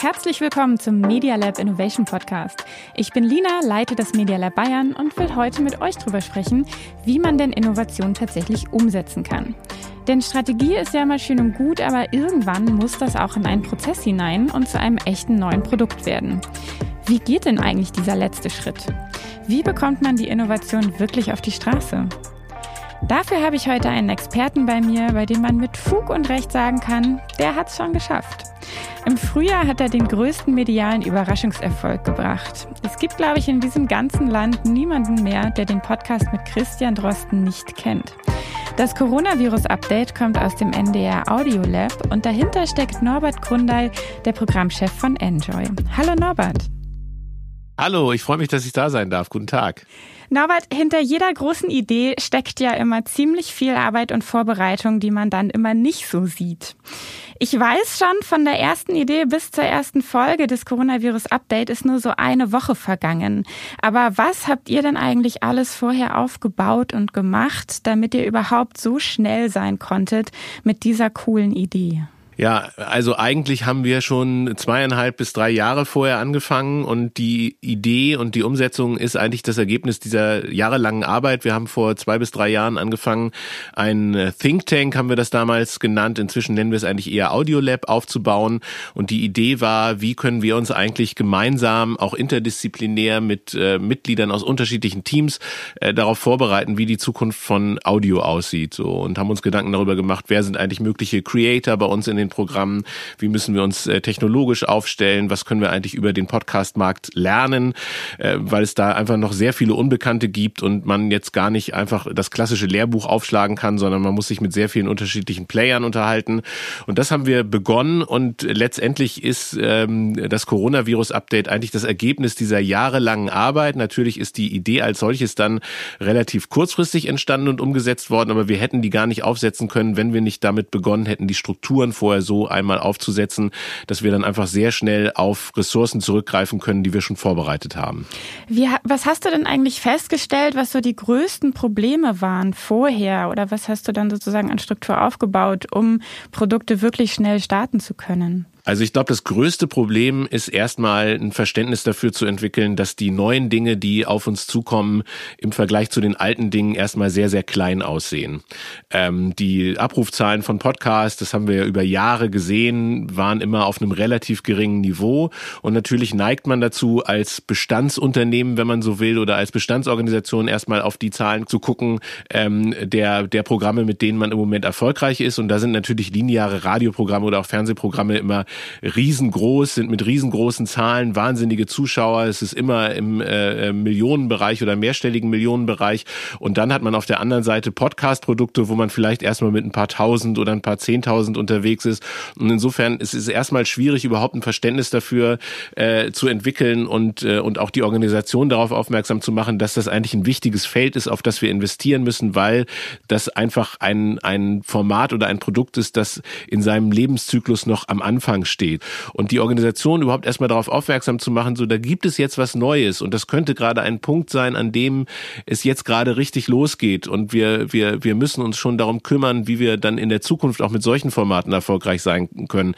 Herzlich willkommen zum Media Lab Innovation Podcast. Ich bin Lina, leite das Media Lab Bayern und will heute mit euch darüber sprechen, wie man denn Innovation tatsächlich umsetzen kann. Denn Strategie ist ja mal schön und gut, aber irgendwann muss das auch in einen Prozess hinein und zu einem echten neuen Produkt werden. Wie geht denn eigentlich dieser letzte Schritt? Wie bekommt man die Innovation wirklich auf die Straße? Dafür habe ich heute einen Experten bei mir, bei dem man mit Fug und Recht sagen kann, der hat es schon geschafft. Im Frühjahr hat er den größten medialen Überraschungserfolg gebracht. Es gibt, glaube ich, in diesem ganzen Land niemanden mehr, der den Podcast mit Christian Drosten nicht kennt. Das Coronavirus-Update kommt aus dem NDR Audio Lab und dahinter steckt Norbert Grundeil, der Programmchef von Enjoy. Hallo Norbert. Hallo, ich freue mich, dass ich da sein darf. Guten Tag. Norbert, hinter jeder großen Idee steckt ja immer ziemlich viel Arbeit und Vorbereitung, die man dann immer nicht so sieht. Ich weiß schon, von der ersten Idee bis zur ersten Folge des Coronavirus-Update ist nur so eine Woche vergangen. Aber was habt ihr denn eigentlich alles vorher aufgebaut und gemacht, damit ihr überhaupt so schnell sein konntet mit dieser coolen Idee? Ja, also eigentlich haben wir schon zweieinhalb bis drei Jahre vorher angefangen und die Idee und die Umsetzung ist eigentlich das Ergebnis dieser jahrelangen Arbeit. Wir haben vor zwei bis drei Jahren angefangen, ein Think Tank haben wir das damals genannt. Inzwischen nennen wir es eigentlich eher Audiolab aufzubauen. Und die Idee war, wie können wir uns eigentlich gemeinsam, auch interdisziplinär mit äh, Mitgliedern aus unterschiedlichen Teams äh, darauf vorbereiten, wie die Zukunft von Audio aussieht. So und haben uns Gedanken darüber gemacht, wer sind eigentlich mögliche Creator bei uns in den den Programmen, wie müssen wir uns äh, technologisch aufstellen, was können wir eigentlich über den Podcast-Markt lernen, äh, weil es da einfach noch sehr viele Unbekannte gibt und man jetzt gar nicht einfach das klassische Lehrbuch aufschlagen kann, sondern man muss sich mit sehr vielen unterschiedlichen Playern unterhalten. Und das haben wir begonnen und letztendlich ist ähm, das Coronavirus-Update eigentlich das Ergebnis dieser jahrelangen Arbeit. Natürlich ist die Idee als solches dann relativ kurzfristig entstanden und umgesetzt worden, aber wir hätten die gar nicht aufsetzen können, wenn wir nicht damit begonnen hätten, die Strukturen vorher vorher so einmal aufzusetzen, dass wir dann einfach sehr schnell auf Ressourcen zurückgreifen können, die wir schon vorbereitet haben. Wie, was hast du denn eigentlich festgestellt, was so die größten Probleme waren vorher? Oder was hast du dann sozusagen an Struktur aufgebaut, um Produkte wirklich schnell starten zu können? Also ich glaube, das größte Problem ist erstmal ein Verständnis dafür zu entwickeln, dass die neuen Dinge, die auf uns zukommen, im Vergleich zu den alten Dingen erstmal sehr, sehr klein aussehen. Ähm, die Abrufzahlen von Podcasts, das haben wir ja über Jahre gesehen, waren immer auf einem relativ geringen Niveau. Und natürlich neigt man dazu, als Bestandsunternehmen, wenn man so will, oder als Bestandsorganisation erstmal auf die Zahlen zu gucken, ähm, der, der Programme, mit denen man im Moment erfolgreich ist. Und da sind natürlich lineare Radioprogramme oder auch Fernsehprogramme immer riesengroß, sind mit riesengroßen Zahlen, wahnsinnige Zuschauer. Es ist immer im äh, äh, Millionenbereich oder mehrstelligen Millionenbereich. Und dann hat man auf der anderen Seite Podcast-Produkte, wo man vielleicht erstmal mit ein paar tausend oder ein paar zehntausend unterwegs ist. Und insofern ist es erstmal schwierig, überhaupt ein Verständnis dafür äh, zu entwickeln und, äh, und auch die Organisation darauf aufmerksam zu machen, dass das eigentlich ein wichtiges Feld ist, auf das wir investieren müssen, weil das einfach ein, ein Format oder ein Produkt ist, das in seinem Lebenszyklus noch am Anfang steht. Und die Organisation überhaupt erstmal darauf aufmerksam zu machen, so da gibt es jetzt was Neues und das könnte gerade ein Punkt sein, an dem es jetzt gerade richtig losgeht und wir, wir, wir müssen uns schon darum kümmern, wie wir dann in der Zukunft auch mit solchen Formaten erfolgreich sein können.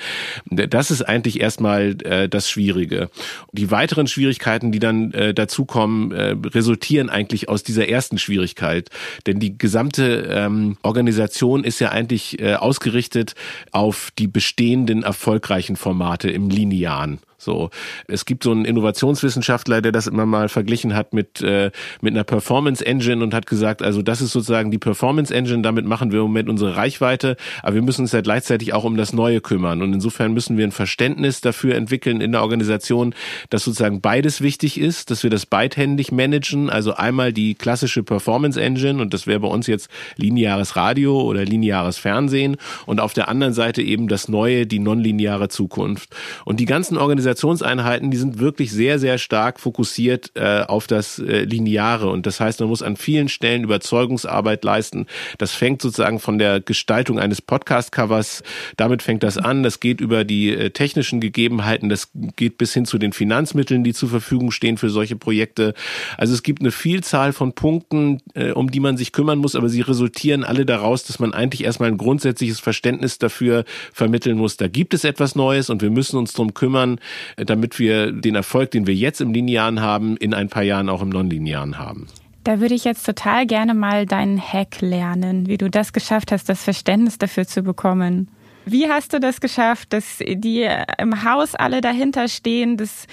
Das ist eigentlich erstmal äh, das Schwierige. Die weiteren Schwierigkeiten, die dann äh, dazukommen, äh, resultieren eigentlich aus dieser ersten Schwierigkeit. Denn die gesamte ähm, Organisation ist ja eigentlich äh, ausgerichtet auf die bestehenden erfolgreichen erfolgreichen Formate im Linearen. So, es gibt so einen Innovationswissenschaftler, der das immer mal verglichen hat mit äh, mit einer Performance Engine und hat gesagt, also das ist sozusagen die Performance Engine, damit machen wir im Moment unsere Reichweite, aber wir müssen uns ja gleichzeitig auch um das Neue kümmern. Und insofern müssen wir ein Verständnis dafür entwickeln in der Organisation, dass sozusagen beides wichtig ist, dass wir das beidhändig managen, also einmal die klassische Performance Engine und das wäre bei uns jetzt lineares Radio oder lineares Fernsehen und auf der anderen Seite eben das Neue, die nonlineare Zukunft. Und die ganzen Organisationen Organisationseinheiten, die sind wirklich sehr, sehr stark fokussiert äh, auf das äh, Lineare. Und das heißt, man muss an vielen Stellen Überzeugungsarbeit leisten. Das fängt sozusagen von der Gestaltung eines Podcast-Covers, damit fängt das an. Das geht über die äh, technischen Gegebenheiten, das geht bis hin zu den Finanzmitteln, die zur Verfügung stehen für solche Projekte. Also es gibt eine Vielzahl von Punkten, äh, um die man sich kümmern muss, aber sie resultieren alle daraus, dass man eigentlich erstmal ein grundsätzliches Verständnis dafür vermitteln muss. Da gibt es etwas Neues und wir müssen uns darum kümmern, damit wir den Erfolg, den wir jetzt im Linearen haben, in ein paar Jahren auch im Nonlinearen haben. Da würde ich jetzt total gerne mal deinen Hack lernen, wie du das geschafft hast, das Verständnis dafür zu bekommen. Wie hast du das geschafft, dass die im Haus alle dahinter stehen, dass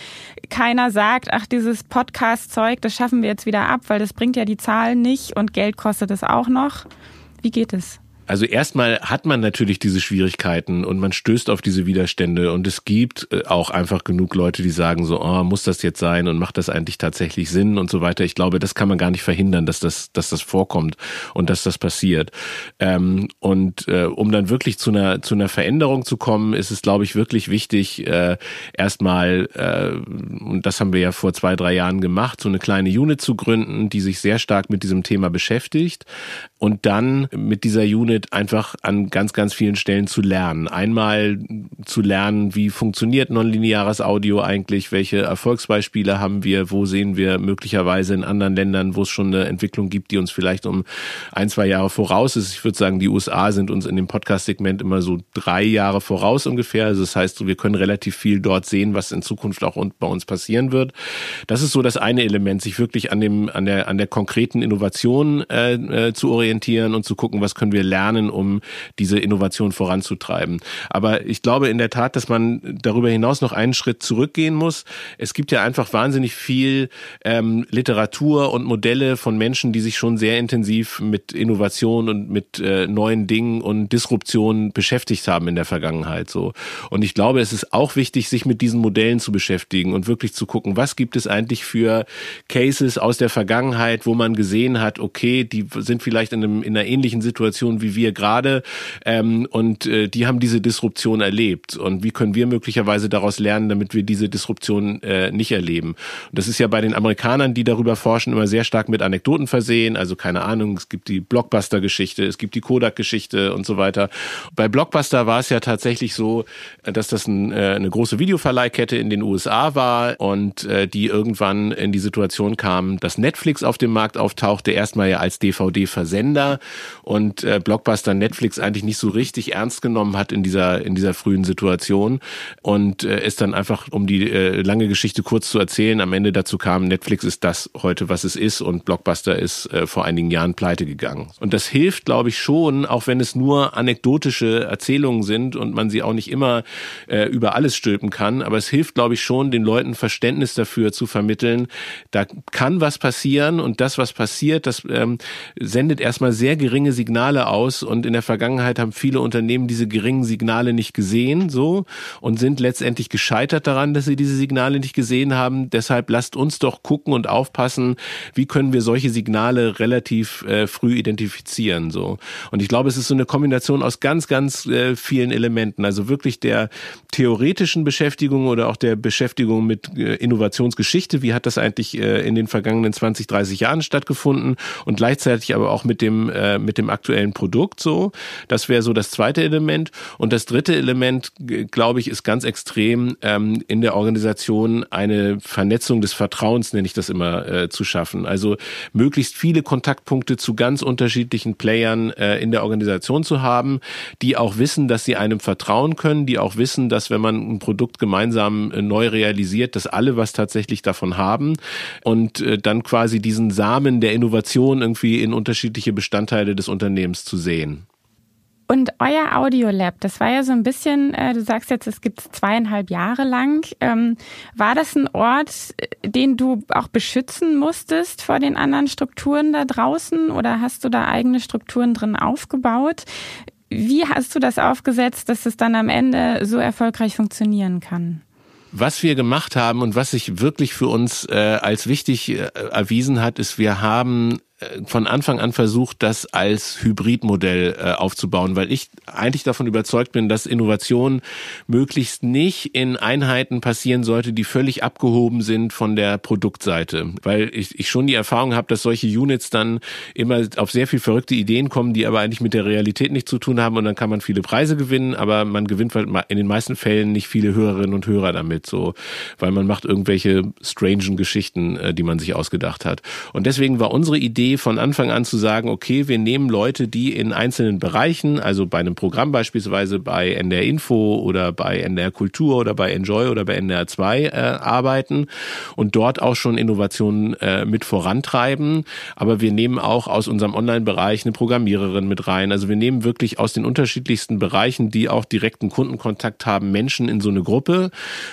keiner sagt, ach, dieses Podcast-Zeug, das schaffen wir jetzt wieder ab, weil das bringt ja die Zahlen nicht und Geld kostet es auch noch. Wie geht es? Also erstmal hat man natürlich diese Schwierigkeiten und man stößt auf diese Widerstände und es gibt äh, auch einfach genug Leute, die sagen so, oh, muss das jetzt sein und macht das eigentlich tatsächlich Sinn und so weiter. Ich glaube, das kann man gar nicht verhindern, dass das, dass das vorkommt und dass das passiert. Ähm, und äh, um dann wirklich zu einer zu einer Veränderung zu kommen, ist es, glaube ich, wirklich wichtig, äh, erstmal äh, und das haben wir ja vor zwei drei Jahren gemacht, so eine kleine Unit zu gründen, die sich sehr stark mit diesem Thema beschäftigt und dann mit dieser Unit einfach an ganz, ganz vielen Stellen zu lernen. Einmal zu lernen, wie funktioniert nonlineares Audio eigentlich, welche Erfolgsbeispiele haben wir, wo sehen wir möglicherweise in anderen Ländern, wo es schon eine Entwicklung gibt, die uns vielleicht um ein, zwei Jahre voraus ist. Ich würde sagen, die USA sind uns in dem Podcast-Segment immer so drei Jahre voraus ungefähr. Also das heißt, wir können relativ viel dort sehen, was in Zukunft auch bei uns passieren wird. Das ist so das eine Element, sich wirklich an dem, an der, an der konkreten Innovation äh, äh zu orientieren orientieren und zu gucken, was können wir lernen, um diese Innovation voranzutreiben. Aber ich glaube in der Tat, dass man darüber hinaus noch einen Schritt zurückgehen muss. Es gibt ja einfach wahnsinnig viel ähm, Literatur und Modelle von Menschen, die sich schon sehr intensiv mit Innovation und mit äh, neuen Dingen und Disruption beschäftigt haben in der Vergangenheit. So und ich glaube, es ist auch wichtig, sich mit diesen Modellen zu beschäftigen und wirklich zu gucken, was gibt es eigentlich für Cases aus der Vergangenheit, wo man gesehen hat, okay, die sind vielleicht in, einem, in einer ähnlichen Situation wie wir gerade ähm, und äh, die haben diese Disruption erlebt. Und wie können wir möglicherweise daraus lernen, damit wir diese Disruption äh, nicht erleben? Und das ist ja bei den Amerikanern, die darüber forschen, immer sehr stark mit Anekdoten versehen. Also keine Ahnung, es gibt die Blockbuster-Geschichte, es gibt die Kodak-Geschichte und so weiter. Bei Blockbuster war es ja tatsächlich so, dass das ein, äh, eine große Videoverleihkette in den USA war und äh, die irgendwann in die Situation kam, dass Netflix auf dem Markt auftauchte, erstmal ja als DVD-Versender Sender und äh, Blockbuster Netflix eigentlich nicht so richtig ernst genommen hat in dieser in dieser frühen Situation und äh, ist dann einfach um die äh, lange Geschichte kurz zu erzählen am Ende dazu kam Netflix ist das heute was es ist und Blockbuster ist äh, vor einigen Jahren pleite gegangen. Und das hilft glaube ich schon auch wenn es nur anekdotische Erzählungen sind und man sie auch nicht immer äh, über alles stülpen kann aber es hilft glaube ich schon den Leuten Verständnis dafür zu vermitteln da kann was passieren und das was passiert das ähm, sendet erstmal erstmal sehr geringe Signale aus und in der Vergangenheit haben viele Unternehmen diese geringen Signale nicht gesehen, so und sind letztendlich gescheitert daran, dass sie diese Signale nicht gesehen haben. Deshalb lasst uns doch gucken und aufpassen, wie können wir solche Signale relativ äh, früh identifizieren, so. Und ich glaube, es ist so eine Kombination aus ganz, ganz äh, vielen Elementen. Also wirklich der theoretischen Beschäftigung oder auch der Beschäftigung mit äh, Innovationsgeschichte. Wie hat das eigentlich äh, in den vergangenen 20, 30 Jahren stattgefunden? Und gleichzeitig aber auch mit dem äh, mit dem aktuellen Produkt so. Das wäre so das zweite Element. Und das dritte Element, glaube ich, ist ganz extrem ähm, in der Organisation eine Vernetzung des Vertrauens, nenne ich das immer, äh, zu schaffen. Also möglichst viele Kontaktpunkte zu ganz unterschiedlichen Playern äh, in der Organisation zu haben, die auch wissen, dass sie einem vertrauen können, die auch wissen, dass wenn man ein Produkt gemeinsam äh, neu realisiert, dass alle was tatsächlich davon haben und äh, dann quasi diesen Samen der Innovation irgendwie in unterschiedliche Bestandteile des Unternehmens zu sehen. Und euer Audiolab, das war ja so ein bisschen, äh, du sagst jetzt, es gibt zweieinhalb Jahre lang. Ähm, war das ein Ort, äh, den du auch beschützen musstest vor den anderen Strukturen da draußen oder hast du da eigene Strukturen drin aufgebaut? Wie hast du das aufgesetzt, dass es dann am Ende so erfolgreich funktionieren kann? Was wir gemacht haben und was sich wirklich für uns äh, als wichtig äh, erwiesen hat, ist, wir haben von Anfang an versucht, das als Hybridmodell äh, aufzubauen, weil ich eigentlich davon überzeugt bin, dass Innovation möglichst nicht in Einheiten passieren sollte, die völlig abgehoben sind von der Produktseite. Weil ich, ich schon die Erfahrung habe, dass solche Units dann immer auf sehr viel verrückte Ideen kommen, die aber eigentlich mit der Realität nichts zu tun haben und dann kann man viele Preise gewinnen, aber man gewinnt halt in den meisten Fällen nicht viele Hörerinnen und Hörer damit, so, weil man macht irgendwelche strangen Geschichten, äh, die man sich ausgedacht hat. Und deswegen war unsere Idee von Anfang an zu sagen, okay, wir nehmen Leute, die in einzelnen Bereichen, also bei einem Programm beispielsweise bei NDR Info oder bei NDR Kultur oder bei Enjoy oder bei NDR 2 äh, arbeiten und dort auch schon Innovationen äh, mit vorantreiben. Aber wir nehmen auch aus unserem Online-Bereich eine Programmiererin mit rein. Also wir nehmen wirklich aus den unterschiedlichsten Bereichen, die auch direkten Kundenkontakt haben, Menschen in so eine Gruppe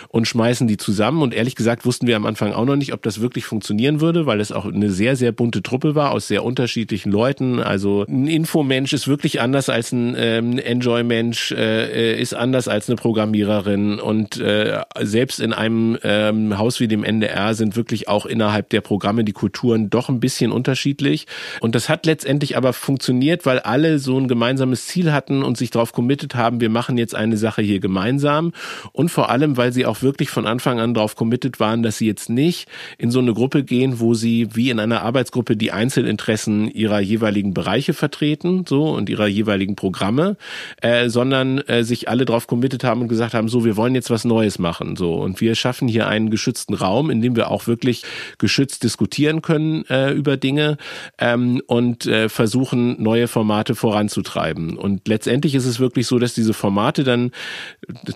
und schmeißen die zusammen. Und ehrlich gesagt wussten wir am Anfang auch noch nicht, ob das wirklich funktionieren würde, weil es auch eine sehr, sehr bunte Truppe war aus sehr unterschiedlichen Leuten. Also ein Infomensch ist wirklich anders als ein ähm, Enjoy-Mensch, äh, ist anders als eine Programmiererin. Und äh, selbst in einem ähm, Haus wie dem NDR sind wirklich auch innerhalb der Programme die Kulturen doch ein bisschen unterschiedlich. Und das hat letztendlich aber funktioniert, weil alle so ein gemeinsames Ziel hatten und sich darauf committed haben, wir machen jetzt eine Sache hier gemeinsam. Und vor allem, weil sie auch wirklich von Anfang an darauf committed waren, dass sie jetzt nicht in so eine Gruppe gehen, wo sie wie in einer Arbeitsgruppe die Einzelinteressen ihrer jeweiligen Bereiche vertreten, so und ihrer jeweiligen Programme, äh, sondern äh, sich alle darauf committed haben und gesagt haben, so wir wollen jetzt was Neues machen, so und wir schaffen hier einen geschützten Raum, in dem wir auch wirklich geschützt diskutieren können äh, über Dinge ähm, und äh, versuchen neue Formate voranzutreiben. Und letztendlich ist es wirklich so, dass diese Formate dann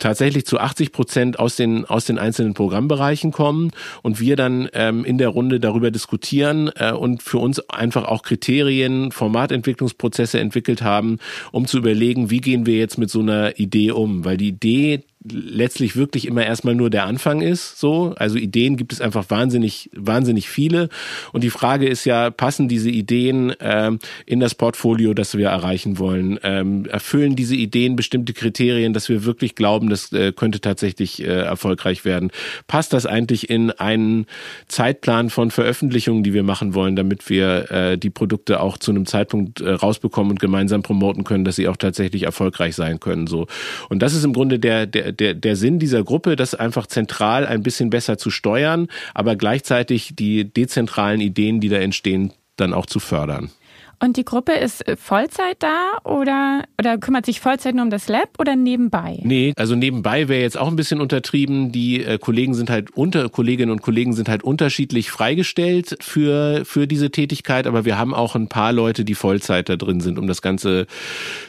tatsächlich zu 80 Prozent aus den aus den einzelnen Programmbereichen kommen und wir dann ähm, in der Runde darüber diskutieren äh, und für uns einfach auch Kriterien, Formatentwicklungsprozesse entwickelt haben, um zu überlegen, wie gehen wir jetzt mit so einer Idee um, weil die Idee letztlich wirklich immer erstmal nur der Anfang ist, so. Also Ideen gibt es einfach wahnsinnig, wahnsinnig viele. Und die Frage ist ja, passen diese Ideen ähm, in das Portfolio, das wir erreichen wollen? Ähm, erfüllen diese Ideen bestimmte Kriterien, dass wir wirklich glauben, das äh, könnte tatsächlich äh, erfolgreich werden? Passt das eigentlich in einen Zeitplan von Veröffentlichungen, die wir machen wollen, damit wir äh, die Produkte auch zu einem Zeitpunkt äh, rausbekommen und gemeinsam promoten können, dass sie auch tatsächlich erfolgreich sein können, so. Und das ist im Grunde der, der, der, der Sinn dieser Gruppe, das einfach zentral ein bisschen besser zu steuern, aber gleichzeitig die dezentralen Ideen, die da entstehen, dann auch zu fördern. Und die Gruppe ist äh, Vollzeit da oder, oder kümmert sich Vollzeit nur um das Lab oder nebenbei? Nee, also nebenbei wäre jetzt auch ein bisschen untertrieben. Die äh, Kollegen sind halt unter, Kolleginnen und Kollegen sind halt unterschiedlich freigestellt für, für diese Tätigkeit, aber wir haben auch ein paar Leute, die Vollzeit da drin sind, um das Ganze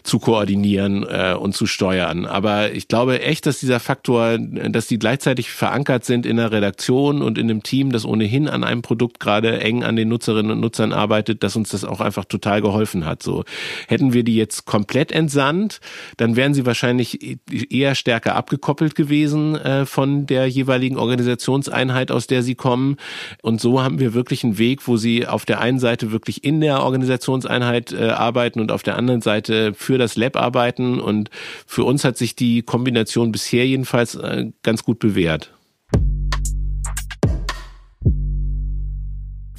zu koordinieren äh, und zu steuern. Aber ich glaube echt, dass dieser Faktor, dass die gleichzeitig verankert sind in der Redaktion und in einem Team, das ohnehin an einem Produkt gerade eng an den Nutzerinnen und Nutzern arbeitet, dass uns das auch einfach total geholfen hat. So hätten wir die jetzt komplett entsandt, dann wären sie wahrscheinlich eher stärker abgekoppelt gewesen äh, von der jeweiligen Organisationseinheit, aus der sie kommen. Und so haben wir wirklich einen Weg, wo sie auf der einen Seite wirklich in der Organisationseinheit äh, arbeiten und auf der anderen Seite für das Lab arbeiten. Und für uns hat sich die Kombination bisher jedenfalls äh, ganz gut bewährt.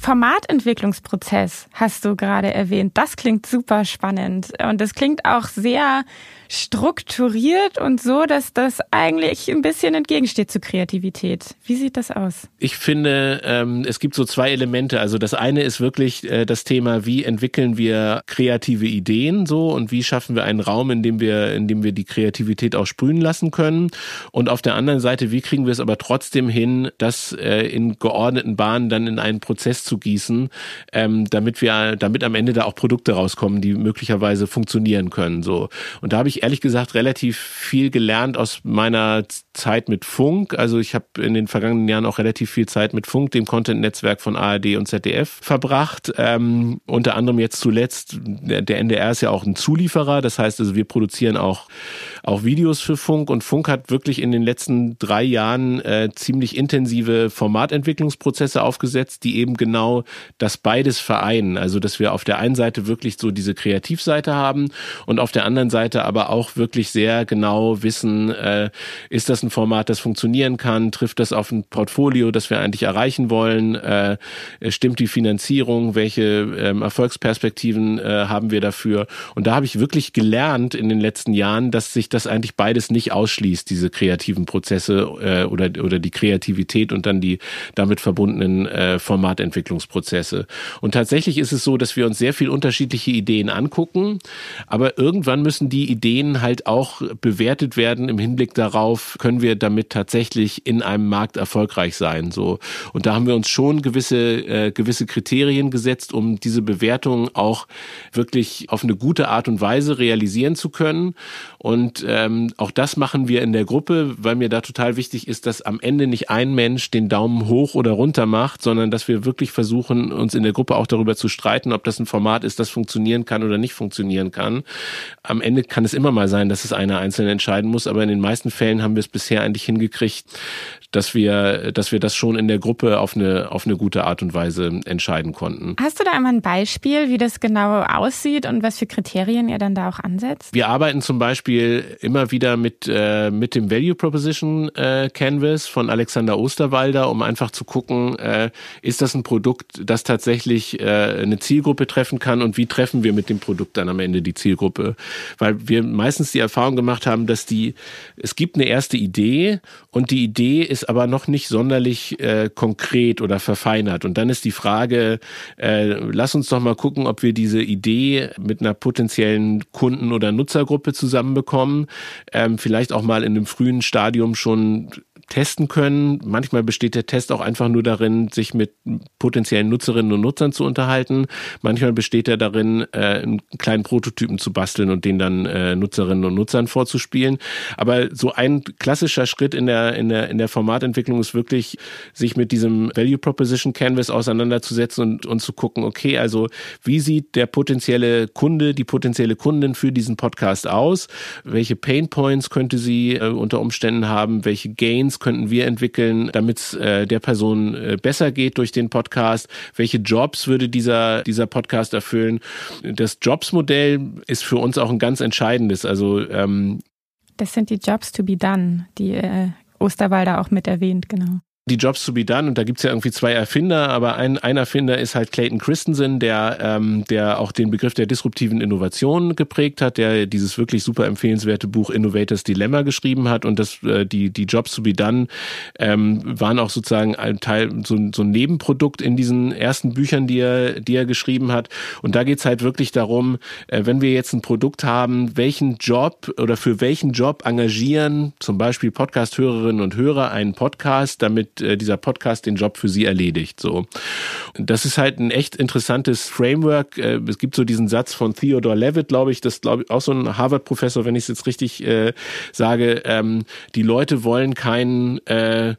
Formatentwicklungsprozess hast du gerade erwähnt. Das klingt super spannend und das klingt auch sehr strukturiert und so, dass das eigentlich ein bisschen entgegensteht zur Kreativität. Wie sieht das aus? Ich finde, ähm, es gibt so zwei Elemente. Also das eine ist wirklich äh, das Thema, wie entwickeln wir kreative Ideen so und wie schaffen wir einen Raum, in dem wir, in dem wir die Kreativität auch sprühen lassen können. Und auf der anderen Seite, wie kriegen wir es aber trotzdem hin, das äh, in geordneten Bahnen dann in einen Prozess zu gießen, ähm, damit wir, damit am Ende da auch Produkte rauskommen, die möglicherweise funktionieren können. So. Und da habe ich ehrlich gesagt relativ viel gelernt aus meiner Zeit mit Funk. Also ich habe in den vergangenen Jahren auch relativ viel Zeit mit Funk, dem Content-Netzwerk von ARD und ZDF, verbracht. Ähm, unter anderem jetzt zuletzt, der, der NDR ist ja auch ein Zulieferer. Das heißt also, wir produzieren auch, auch Videos für Funk und Funk hat wirklich in den letzten drei Jahren äh, ziemlich intensive Formatentwicklungsprozesse aufgesetzt, die eben genau genau das beides vereinen. Also, dass wir auf der einen Seite wirklich so diese Kreativseite haben und auf der anderen Seite aber auch wirklich sehr genau wissen, äh, ist das ein Format, das funktionieren kann, trifft das auf ein Portfolio, das wir eigentlich erreichen wollen, äh, stimmt die Finanzierung, welche ähm, Erfolgsperspektiven äh, haben wir dafür. Und da habe ich wirklich gelernt in den letzten Jahren, dass sich das eigentlich beides nicht ausschließt, diese kreativen Prozesse äh, oder, oder die Kreativität und dann die damit verbundenen äh, Formatentwicklungsprozesse. Und tatsächlich ist es so, dass wir uns sehr viel unterschiedliche Ideen angucken, aber irgendwann müssen die Ideen halt auch bewertet werden im Hinblick darauf, können wir damit tatsächlich in einem Markt erfolgreich sein. So und da haben wir uns schon gewisse äh, gewisse Kriterien gesetzt, um diese Bewertung auch wirklich auf eine gute Art und Weise realisieren zu können. Und ähm, auch das machen wir in der Gruppe, weil mir da total wichtig ist, dass am Ende nicht ein Mensch den Daumen hoch oder runter macht, sondern dass wir wirklich versuchen, uns in der Gruppe auch darüber zu streiten, ob das ein Format ist, das funktionieren kann oder nicht funktionieren kann. Am Ende kann es immer mal sein, dass es einer einzeln entscheiden muss, aber in den meisten Fällen haben wir es bisher eigentlich hingekriegt, dass wir, dass wir das schon in der Gruppe auf eine, auf eine gute Art und Weise entscheiden konnten. Hast du da einmal ein Beispiel, wie das genau aussieht und was für Kriterien ihr dann da auch ansetzt? Wir arbeiten zum Beispiel immer wieder mit, äh, mit dem Value Proposition äh, Canvas von Alexander Osterwalder, um einfach zu gucken, äh, ist das ein Produkt, das tatsächlich äh, eine Zielgruppe treffen kann und wie treffen wir mit dem Produkt dann am Ende die Zielgruppe? Weil wir meistens die Erfahrung gemacht haben, dass die, es gibt eine erste Idee und die Idee ist aber noch nicht sonderlich äh, konkret oder verfeinert. Und dann ist die Frage, äh, lass uns doch mal gucken, ob wir diese Idee mit einer potenziellen Kunden- oder Nutzergruppe zusammenbekommen. Ähm, vielleicht auch mal in einem frühen Stadium schon testen können. Manchmal besteht der Test auch einfach nur darin, sich mit potenziellen Nutzerinnen und Nutzern zu unterhalten. Manchmal besteht er darin, äh, einen kleinen Prototypen zu basteln und den dann äh, Nutzerinnen und Nutzern vorzuspielen. Aber so ein klassischer Schritt in der, in der, in der Formatentwicklung ist wirklich, sich mit diesem Value Proposition Canvas auseinanderzusetzen und, und zu gucken, okay, also wie sieht der potenzielle Kunde, die potenzielle Kundin für diesen Podcast aus? Welche Pain Points könnte sie äh, unter Umständen haben? Welche Gains könnten wir entwickeln, damit es äh, der Person äh, besser geht durch den Podcast? Welche Jobs würde dieser, dieser Podcast erfüllen? Das Jobs-Modell ist für uns auch ein ganz entscheidendes. Also ähm, das sind die Jobs to be done, die äh, Osterwalder auch mit erwähnt, genau die Jobs to be done und da gibt's ja irgendwie zwei Erfinder, aber ein, ein Erfinder ist halt Clayton Christensen, der, ähm, der auch den Begriff der disruptiven Innovation geprägt hat, der dieses wirklich super empfehlenswerte Buch Innovators Dilemma geschrieben hat und das, äh, die, die Jobs to be done ähm, waren auch sozusagen ein Teil, so, so ein Nebenprodukt in diesen ersten Büchern, die er, die er geschrieben hat. Und da geht's halt wirklich darum, äh, wenn wir jetzt ein Produkt haben, welchen Job oder für welchen Job engagieren zum Beispiel Podcast-Hörerinnen und Hörer einen Podcast, damit äh, dieser Podcast den Job für sie erledigt. So, das ist halt ein echt interessantes Framework. Äh, es gibt so diesen Satz von Theodore Levitt, glaube ich, das glaube ich auch so ein Harvard-Professor, wenn ich es jetzt richtig äh, sage. Ähm, die Leute wollen keinen äh,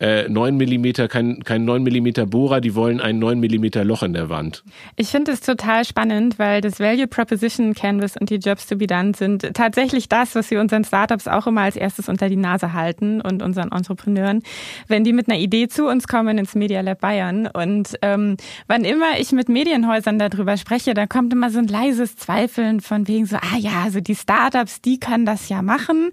äh, 9 mm, kein, kein 9 mm Bohrer, die wollen ein 9 mm Loch in der Wand. Ich finde es total spannend, weil das Value Proposition Canvas und die Jobs to be done sind tatsächlich das, was wir unseren Startups auch immer als erstes unter die Nase halten und unseren Entrepreneuren, wenn die mit einer Idee zu uns kommen ins Media Lab Bayern. Und ähm, wann immer ich mit Medienhäusern darüber spreche, da kommt immer so ein leises Zweifeln von wegen so, ah ja, also die Startups, die können das ja machen.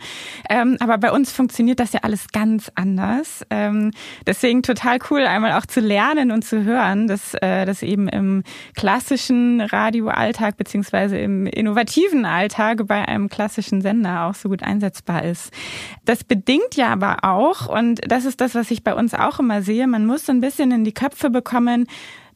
Ähm, aber bei uns funktioniert das ja alles ganz anders. Ähm, deswegen total cool, einmal auch zu lernen und zu hören, dass äh, das eben im klassischen Radioalltag beziehungsweise im innovativen Alltag bei einem klassischen Sender auch so gut einsetzbar ist. Das bedingt ja aber auch, und das ist das, was ich bei bei uns auch immer sehe, man muss so ein bisschen in die Köpfe bekommen,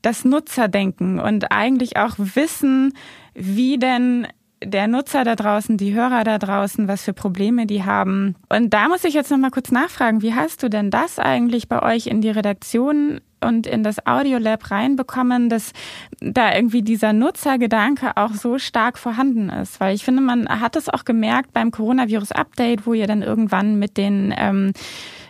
das Nutzerdenken und eigentlich auch wissen, wie denn der Nutzer da draußen, die Hörer da draußen, was für Probleme die haben. Und da muss ich jetzt noch mal kurz nachfragen, wie hast du denn das eigentlich bei euch in die Redaktion und in das Audiolab reinbekommen, dass da irgendwie dieser Nutzergedanke auch so stark vorhanden ist. Weil ich finde, man hat es auch gemerkt beim Coronavirus-Update, wo ihr dann irgendwann mit den ähm,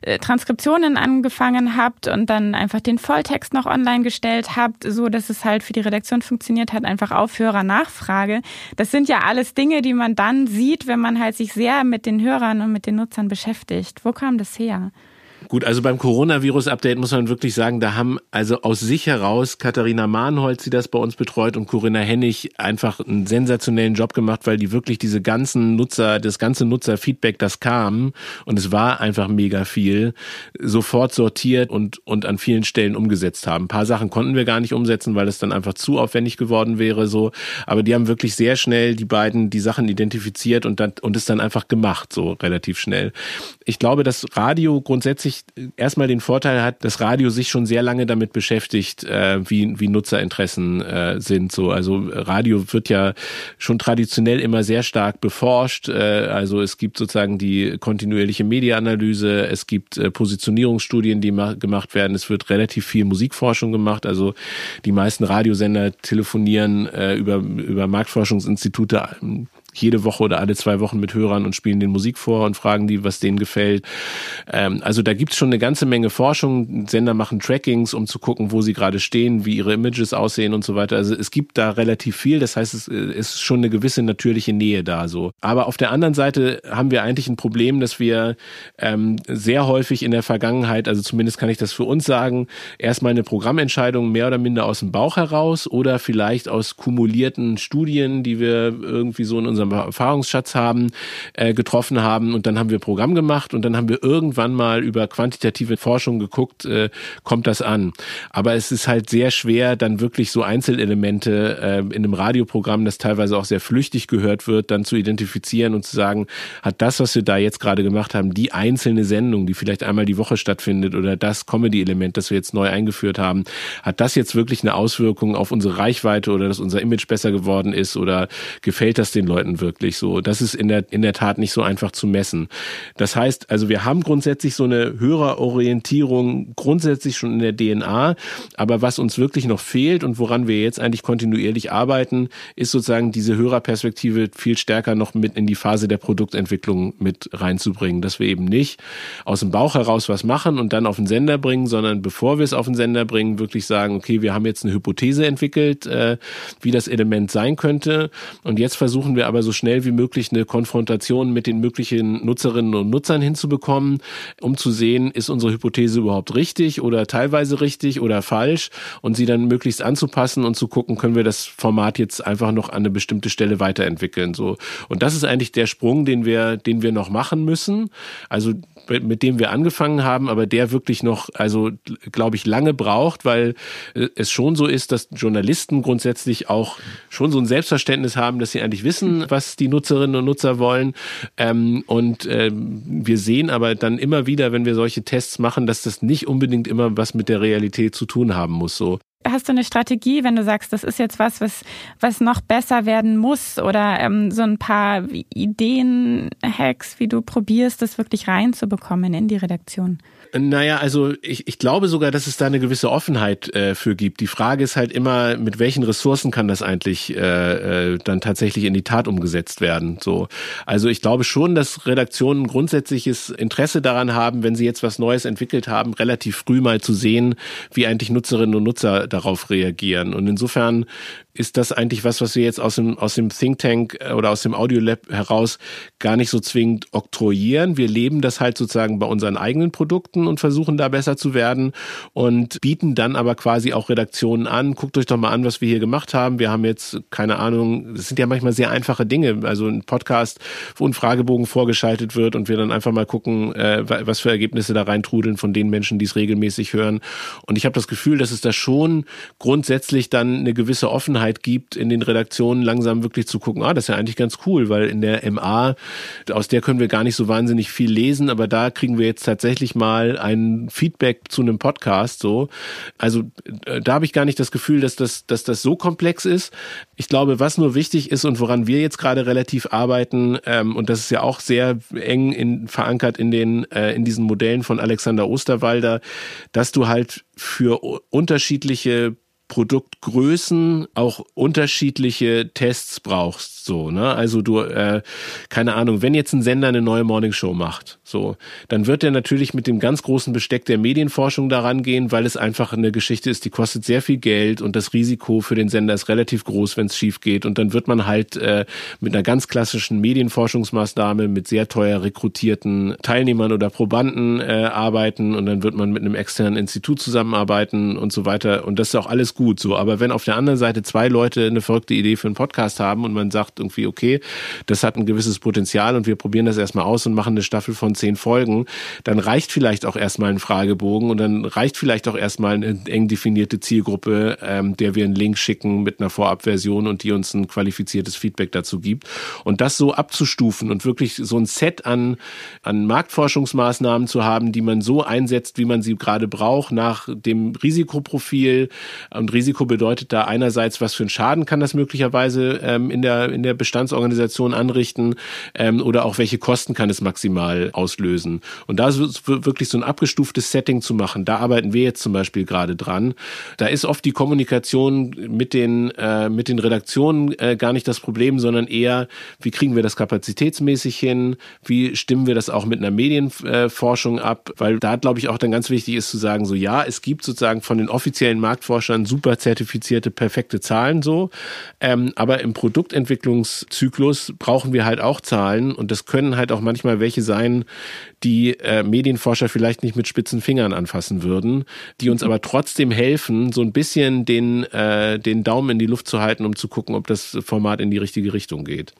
äh, Transkriptionen angefangen habt und dann einfach den Volltext noch online gestellt habt, so dass es halt für die Redaktion funktioniert hat, einfach Aufhörer Nachfrage. Das sind ja alles Dinge, die man dann sieht, wenn man halt sich sehr mit den Hörern und mit den Nutzern beschäftigt. Wo kam das her? Gut, also beim Coronavirus-Update muss man wirklich sagen, da haben also aus sich heraus Katharina Mahnholz, die das bei uns betreut, und Corinna Hennig einfach einen sensationellen Job gemacht, weil die wirklich diese ganzen Nutzer, das ganze Nutzerfeedback, das kam, und es war einfach mega viel, sofort sortiert und, und an vielen Stellen umgesetzt haben. Ein paar Sachen konnten wir gar nicht umsetzen, weil es dann einfach zu aufwendig geworden wäre, so. Aber die haben wirklich sehr schnell die beiden, die Sachen identifiziert und dann, und es dann einfach gemacht, so relativ schnell. Ich glaube, dass Radio grundsätzlich natürlich erstmal den Vorteil hat, dass Radio sich schon sehr lange damit beschäftigt, äh, wie, wie Nutzerinteressen äh, sind. So, also Radio wird ja schon traditionell immer sehr stark beforscht. Äh, also es gibt sozusagen die kontinuierliche Mediaanalyse, es gibt äh, Positionierungsstudien, die gemacht werden. Es wird relativ viel Musikforschung gemacht. Also die meisten Radiosender telefonieren äh, über, über Marktforschungsinstitute jede Woche oder alle zwei Wochen mit Hörern und spielen den Musik vor und fragen die, was denen gefällt. Ähm, also da gibt's schon eine ganze Menge Forschung. Sender machen Trackings, um zu gucken, wo sie gerade stehen, wie ihre Images aussehen und so weiter. Also es gibt da relativ viel. Das heißt, es ist schon eine gewisse natürliche Nähe da so. Aber auf der anderen Seite haben wir eigentlich ein Problem, dass wir ähm, sehr häufig in der Vergangenheit, also zumindest kann ich das für uns sagen, erstmal eine Programmentscheidung mehr oder minder aus dem Bauch heraus oder vielleicht aus kumulierten Studien, die wir irgendwie so in unserem unserem Erfahrungsschatz haben, äh, getroffen haben. Und dann haben wir Programm gemacht und dann haben wir irgendwann mal über quantitative Forschung geguckt, äh, kommt das an. Aber es ist halt sehr schwer, dann wirklich so Einzelelemente äh, in einem Radioprogramm, das teilweise auch sehr flüchtig gehört wird, dann zu identifizieren und zu sagen, hat das, was wir da jetzt gerade gemacht haben, die einzelne Sendung, die vielleicht einmal die Woche stattfindet oder das Comedy-Element, das wir jetzt neu eingeführt haben, hat das jetzt wirklich eine Auswirkung auf unsere Reichweite oder dass unser Image besser geworden ist oder gefällt das den Leuten wirklich so. Das ist in der, in der Tat nicht so einfach zu messen. Das heißt, also wir haben grundsätzlich so eine Hörerorientierung grundsätzlich schon in der DNA. Aber was uns wirklich noch fehlt und woran wir jetzt eigentlich kontinuierlich arbeiten, ist sozusagen diese Hörerperspektive viel stärker noch mit in die Phase der Produktentwicklung mit reinzubringen, dass wir eben nicht aus dem Bauch heraus was machen und dann auf den Sender bringen, sondern bevor wir es auf den Sender bringen, wirklich sagen, okay, wir haben jetzt eine Hypothese entwickelt, äh, wie das Element sein könnte. Und jetzt versuchen wir aber so schnell wie möglich eine Konfrontation mit den möglichen Nutzerinnen und Nutzern hinzubekommen, um zu sehen, ist unsere Hypothese überhaupt richtig oder teilweise richtig oder falsch und sie dann möglichst anzupassen und zu gucken, können wir das Format jetzt einfach noch an eine bestimmte Stelle weiterentwickeln, so. Und das ist eigentlich der Sprung, den wir, den wir noch machen müssen. Also mit dem wir angefangen haben, aber der wirklich noch, also glaube ich, lange braucht, weil äh, es schon so ist, dass Journalisten grundsätzlich auch schon so ein Selbstverständnis haben, dass sie eigentlich wissen, was die Nutzerinnen und Nutzer wollen. Ähm, und ähm, wir sehen aber dann immer wieder, wenn wir solche Tests machen, dass das nicht unbedingt immer was mit der Realität zu tun haben muss. So hast du eine Strategie, wenn du sagst, das ist jetzt was, was, was noch besser werden muss oder ähm, so ein paar Ideen, Hacks, wie du probierst, das wirklich reinzubekommen in die Redaktion? Naja, also ich, ich glaube sogar, dass es da eine gewisse Offenheit äh, für gibt. Die Frage ist halt immer, mit welchen Ressourcen kann das eigentlich äh, äh, dann tatsächlich in die Tat umgesetzt werden. So, also ich glaube schon, dass Redaktionen grundsätzliches Interesse daran haben, wenn sie jetzt was Neues entwickelt haben, relativ früh mal zu sehen, wie eigentlich Nutzerinnen und Nutzer darauf reagieren. Und insofern ist das eigentlich was, was wir jetzt aus dem, aus dem Think Tank äh, oder aus dem Audio Lab heraus gar nicht so zwingend oktroyieren. Wir leben das halt sozusagen bei unseren eigenen Produkten und versuchen da besser zu werden und bieten dann aber quasi auch Redaktionen an. Guckt euch doch mal an, was wir hier gemacht haben. Wir haben jetzt, keine Ahnung, das sind ja manchmal sehr einfache Dinge. Also ein Podcast, wo ein Fragebogen vorgeschaltet wird und wir dann einfach mal gucken, äh, was für Ergebnisse da reintrudeln von den Menschen, die es regelmäßig hören. Und ich habe das Gefühl, dass es da schon grundsätzlich dann eine gewisse Offenheit Gelegenheit gibt, in den Redaktionen langsam wirklich zu gucken, ah, das ist ja eigentlich ganz cool, weil in der MA, aus der können wir gar nicht so wahnsinnig viel lesen, aber da kriegen wir jetzt tatsächlich mal ein Feedback zu einem Podcast so. Also äh, da habe ich gar nicht das Gefühl, dass das, dass das so komplex ist. Ich glaube, was nur wichtig ist und woran wir jetzt gerade relativ arbeiten, ähm, und das ist ja auch sehr eng in, verankert in den, äh, in diesen Modellen von Alexander Osterwalder, dass du halt für unterschiedliche Produktgrößen auch unterschiedliche Tests brauchst. So, ne? Also du, äh, keine Ahnung, wenn jetzt ein Sender eine neue Morningshow macht, so, dann wird er natürlich mit dem ganz großen Besteck der Medienforschung daran gehen, weil es einfach eine Geschichte ist, die kostet sehr viel Geld und das Risiko für den Sender ist relativ groß, wenn es schief geht. Und dann wird man halt äh, mit einer ganz klassischen Medienforschungsmaßnahme mit sehr teuer rekrutierten Teilnehmern oder Probanden äh, arbeiten und dann wird man mit einem externen Institut zusammenarbeiten und so weiter. Und das ist auch alles gut so. Aber wenn auf der anderen Seite zwei Leute eine verrückte Idee für einen Podcast haben und man sagt, irgendwie, okay, das hat ein gewisses Potenzial und wir probieren das erstmal aus und machen eine Staffel von zehn Folgen, dann reicht vielleicht auch erstmal ein Fragebogen und dann reicht vielleicht auch erstmal eine eng definierte Zielgruppe, ähm, der wir einen Link schicken mit einer Vorabversion und die uns ein qualifiziertes Feedback dazu gibt. Und das so abzustufen und wirklich so ein Set an, an Marktforschungsmaßnahmen zu haben, die man so einsetzt, wie man sie gerade braucht, nach dem Risikoprofil. Und Risiko bedeutet da einerseits, was für einen Schaden kann das möglicherweise ähm, in der in der Bestandsorganisation anrichten ähm, oder auch welche Kosten kann es maximal auslösen. Und da ist wirklich so ein abgestuftes Setting zu machen, da arbeiten wir jetzt zum Beispiel gerade dran. Da ist oft die Kommunikation mit den, äh, mit den Redaktionen äh, gar nicht das Problem, sondern eher, wie kriegen wir das kapazitätsmäßig hin, wie stimmen wir das auch mit einer Medienforschung ab, weil da glaube ich auch dann ganz wichtig ist zu sagen, so ja, es gibt sozusagen von den offiziellen Marktforschern super zertifizierte, perfekte Zahlen so, ähm, aber im Produktentwicklung Entwicklungszyklus brauchen wir halt auch Zahlen und das können halt auch manchmal welche sein, die äh, Medienforscher vielleicht nicht mit spitzen Fingern anfassen würden, die uns aber trotzdem helfen, so ein bisschen den, äh, den Daumen in die Luft zu halten, um zu gucken, ob das Format in die richtige Richtung geht.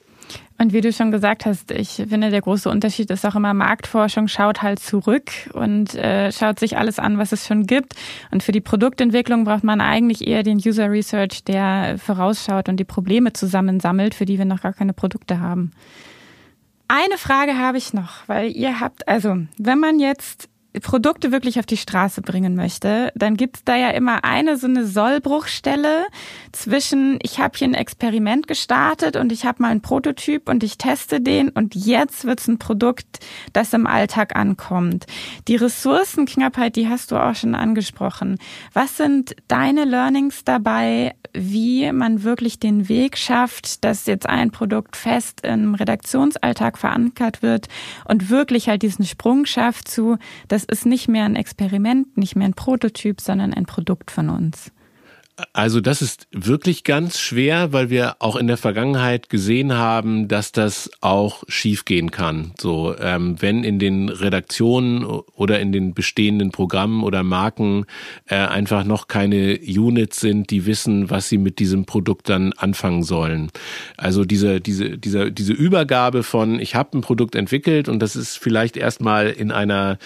Und wie du schon gesagt hast, ich finde, der große Unterschied ist auch immer, Marktforschung schaut halt zurück und äh, schaut sich alles an, was es schon gibt. Und für die Produktentwicklung braucht man eigentlich eher den User Research, der vorausschaut und die Probleme zusammensammelt, für die wir noch gar keine Produkte haben. Eine Frage habe ich noch, weil ihr habt, also wenn man jetzt Produkte wirklich auf die Straße bringen möchte, dann gibt's da ja immer eine so eine Sollbruchstelle zwischen, ich habe hier ein Experiment gestartet und ich habe mal einen Prototyp und ich teste den und jetzt wird's ein Produkt, das im Alltag ankommt. Die Ressourcenknappheit, die hast du auch schon angesprochen. Was sind deine Learnings dabei, wie man wirklich den Weg schafft, dass jetzt ein Produkt fest im Redaktionsalltag verankert wird und wirklich halt diesen Sprung schafft zu, das ist nicht mehr ein Experiment, nicht mehr ein Prototyp, sondern ein Produkt von uns. Also das ist wirklich ganz schwer, weil wir auch in der Vergangenheit gesehen haben, dass das auch schiefgehen kann. So, ähm, wenn in den Redaktionen oder in den bestehenden Programmen oder Marken äh, einfach noch keine Units sind, die wissen, was sie mit diesem Produkt dann anfangen sollen. Also diese diese diese diese Übergabe von ich habe ein Produkt entwickelt und das ist vielleicht erstmal in einer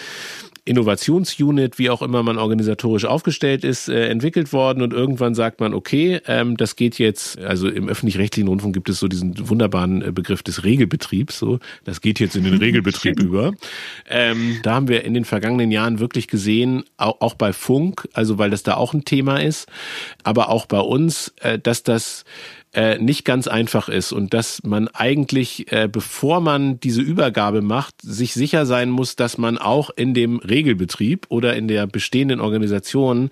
Innovationsunit, wie auch immer man organisatorisch aufgestellt ist, äh, entwickelt worden. Und irgendwann sagt man, okay, ähm, das geht jetzt, also im öffentlich-rechtlichen Rundfunk gibt es so diesen wunderbaren äh, Begriff des Regelbetriebs, so, das geht jetzt in den Regelbetrieb über. Ähm, da haben wir in den vergangenen Jahren wirklich gesehen, auch, auch bei Funk, also weil das da auch ein Thema ist, aber auch bei uns, äh, dass das äh, nicht ganz einfach ist und dass man eigentlich, äh, bevor man diese Übergabe macht, sich sicher sein muss, dass man auch in dem Regelbetrieb oder in der bestehenden Organisation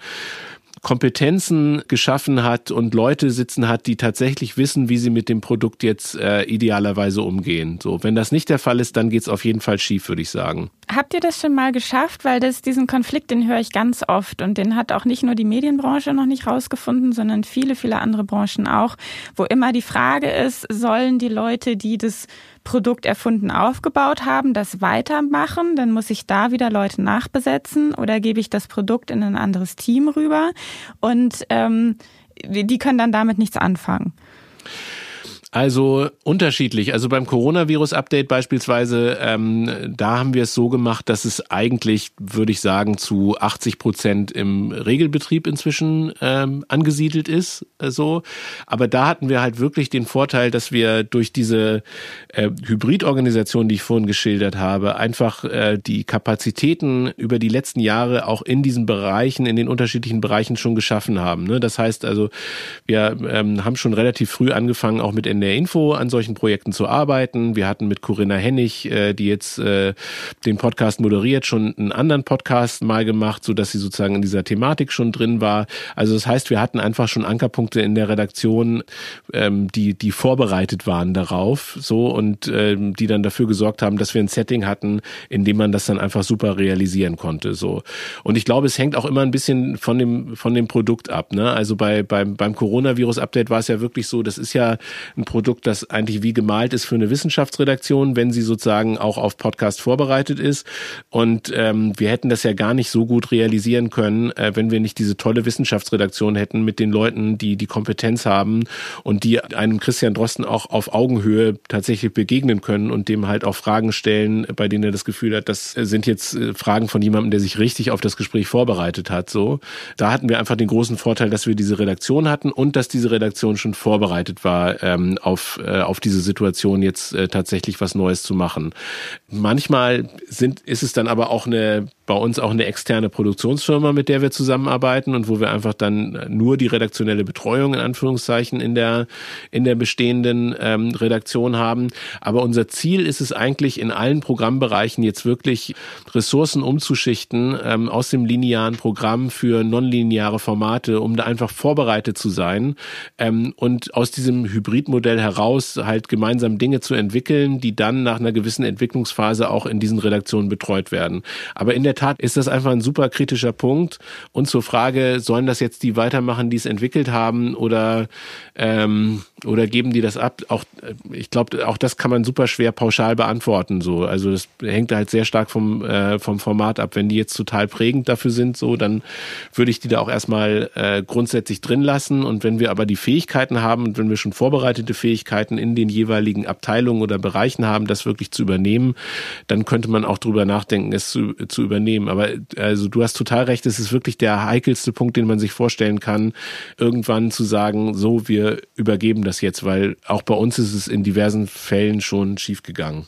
Kompetenzen geschaffen hat und Leute sitzen hat, die tatsächlich wissen, wie sie mit dem Produkt jetzt äh, idealerweise umgehen. So, wenn das nicht der Fall ist, dann geht's auf jeden Fall schief, würde ich sagen. Habt ihr das schon mal geschafft? Weil das, diesen Konflikt, den höre ich ganz oft und den hat auch nicht nur die Medienbranche noch nicht rausgefunden, sondern viele, viele andere Branchen auch, wo immer die Frage ist, sollen die Leute, die das Produkt erfunden, aufgebaut haben, das weitermachen, dann muss ich da wieder Leute nachbesetzen oder gebe ich das Produkt in ein anderes Team rüber und ähm, die können dann damit nichts anfangen. Also unterschiedlich. Also beim Coronavirus-Update beispielsweise, ähm, da haben wir es so gemacht, dass es eigentlich, würde ich sagen, zu 80 Prozent im Regelbetrieb inzwischen ähm, angesiedelt ist. Äh, so. Aber da hatten wir halt wirklich den Vorteil, dass wir durch diese äh, Hybridorganisation, die ich vorhin geschildert habe, einfach äh, die Kapazitäten über die letzten Jahre auch in diesen Bereichen, in den unterschiedlichen Bereichen schon geschaffen haben. Ne? Das heißt also, wir ähm, haben schon relativ früh angefangen, auch mit in der Info an solchen Projekten zu arbeiten. Wir hatten mit Corinna Hennig, äh, die jetzt äh, den Podcast moderiert, schon einen anderen Podcast mal gemacht, so dass sie sozusagen in dieser Thematik schon drin war. Also das heißt, wir hatten einfach schon Ankerpunkte in der Redaktion, ähm, die die vorbereitet waren darauf, so und ähm, die dann dafür gesorgt haben, dass wir ein Setting hatten, in dem man das dann einfach super realisieren konnte. So und ich glaube, es hängt auch immer ein bisschen von dem von dem Produkt ab. Ne? Also bei beim beim Coronavirus-Update war es ja wirklich so, das ist ja ein Produkt, das eigentlich wie gemalt ist für eine Wissenschaftsredaktion, wenn sie sozusagen auch auf Podcast vorbereitet ist. Und ähm, wir hätten das ja gar nicht so gut realisieren können, äh, wenn wir nicht diese tolle Wissenschaftsredaktion hätten mit den Leuten, die die Kompetenz haben und die einem Christian Drosten auch auf Augenhöhe tatsächlich begegnen können und dem halt auch Fragen stellen, bei denen er das Gefühl hat, das sind jetzt äh, Fragen von jemandem, der sich richtig auf das Gespräch vorbereitet hat. So, da hatten wir einfach den großen Vorteil, dass wir diese Redaktion hatten und dass diese Redaktion schon vorbereitet war, ähm, auf, äh, auf diese Situation jetzt äh, tatsächlich was Neues zu machen. Manchmal sind, ist es dann aber auch eine bei uns auch eine externe Produktionsfirma, mit der wir zusammenarbeiten und wo wir einfach dann nur die redaktionelle Betreuung in Anführungszeichen in der in der bestehenden ähm, Redaktion haben. Aber unser Ziel ist es eigentlich in allen Programmbereichen jetzt wirklich Ressourcen umzuschichten ähm, aus dem linearen Programm für nonlineare Formate, um da einfach vorbereitet zu sein ähm, und aus diesem Hybridmodell heraus halt gemeinsam Dinge zu entwickeln, die dann nach einer gewissen Entwicklungsphase auch in diesen Redaktionen betreut werden. Aber in der Tat ist das einfach ein super kritischer Punkt. Und zur Frage, sollen das jetzt die weitermachen, die es entwickelt haben oder, ähm, oder geben die das ab? Auch, äh, ich glaube, auch das kann man super schwer pauschal beantworten. So. Also das hängt halt sehr stark vom, äh, vom Format ab. Wenn die jetzt total prägend dafür sind, so, dann würde ich die da auch erstmal äh, grundsätzlich drin lassen. Und wenn wir aber die Fähigkeiten haben und wenn wir schon vorbereitete Fähigkeiten in den jeweiligen Abteilungen oder Bereichen haben, das wirklich zu übernehmen, dann könnte man auch drüber nachdenken, es zu, zu übernehmen übernehmen. Aber also du hast total recht, es ist wirklich der heikelste Punkt, den man sich vorstellen kann, irgendwann zu sagen, so, wir übergeben das jetzt, weil auch bei uns ist es in diversen Fällen schon schiefgegangen.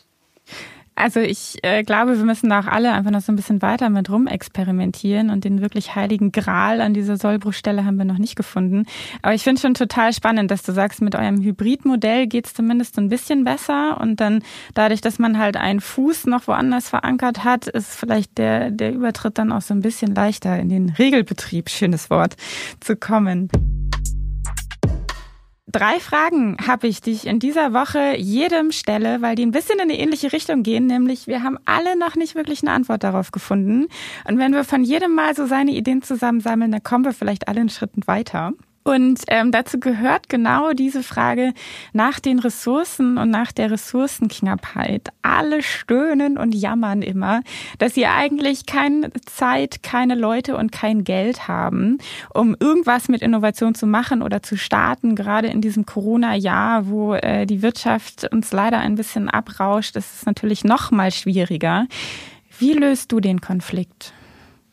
Also ich äh, glaube, wir müssen da auch alle einfach noch so ein bisschen weiter mit rumexperimentieren und den wirklich heiligen Gral an dieser Sollbruchstelle haben wir noch nicht gefunden. Aber ich finde schon total spannend, dass du sagst, mit eurem Hybridmodell geht es zumindest so ein bisschen besser und dann dadurch, dass man halt einen Fuß noch woanders verankert hat, ist vielleicht der, der Übertritt dann auch so ein bisschen leichter in den Regelbetrieb, schönes Wort, zu kommen. Drei Fragen habe ich, die ich in dieser Woche jedem stelle, weil die ein bisschen in eine ähnliche Richtung gehen, nämlich wir haben alle noch nicht wirklich eine Antwort darauf gefunden. Und wenn wir von jedem Mal so seine Ideen zusammensammeln, dann kommen wir vielleicht alle einen Schritt weiter. Und ähm, dazu gehört genau diese Frage nach den Ressourcen und nach der Ressourcenknappheit. Alle stöhnen und jammern immer, dass sie eigentlich keine Zeit, keine Leute und kein Geld haben, um irgendwas mit Innovation zu machen oder zu starten. Gerade in diesem Corona-Jahr, wo äh, die Wirtschaft uns leider ein bisschen abrauscht, ist es natürlich noch mal schwieriger. Wie löst du den Konflikt?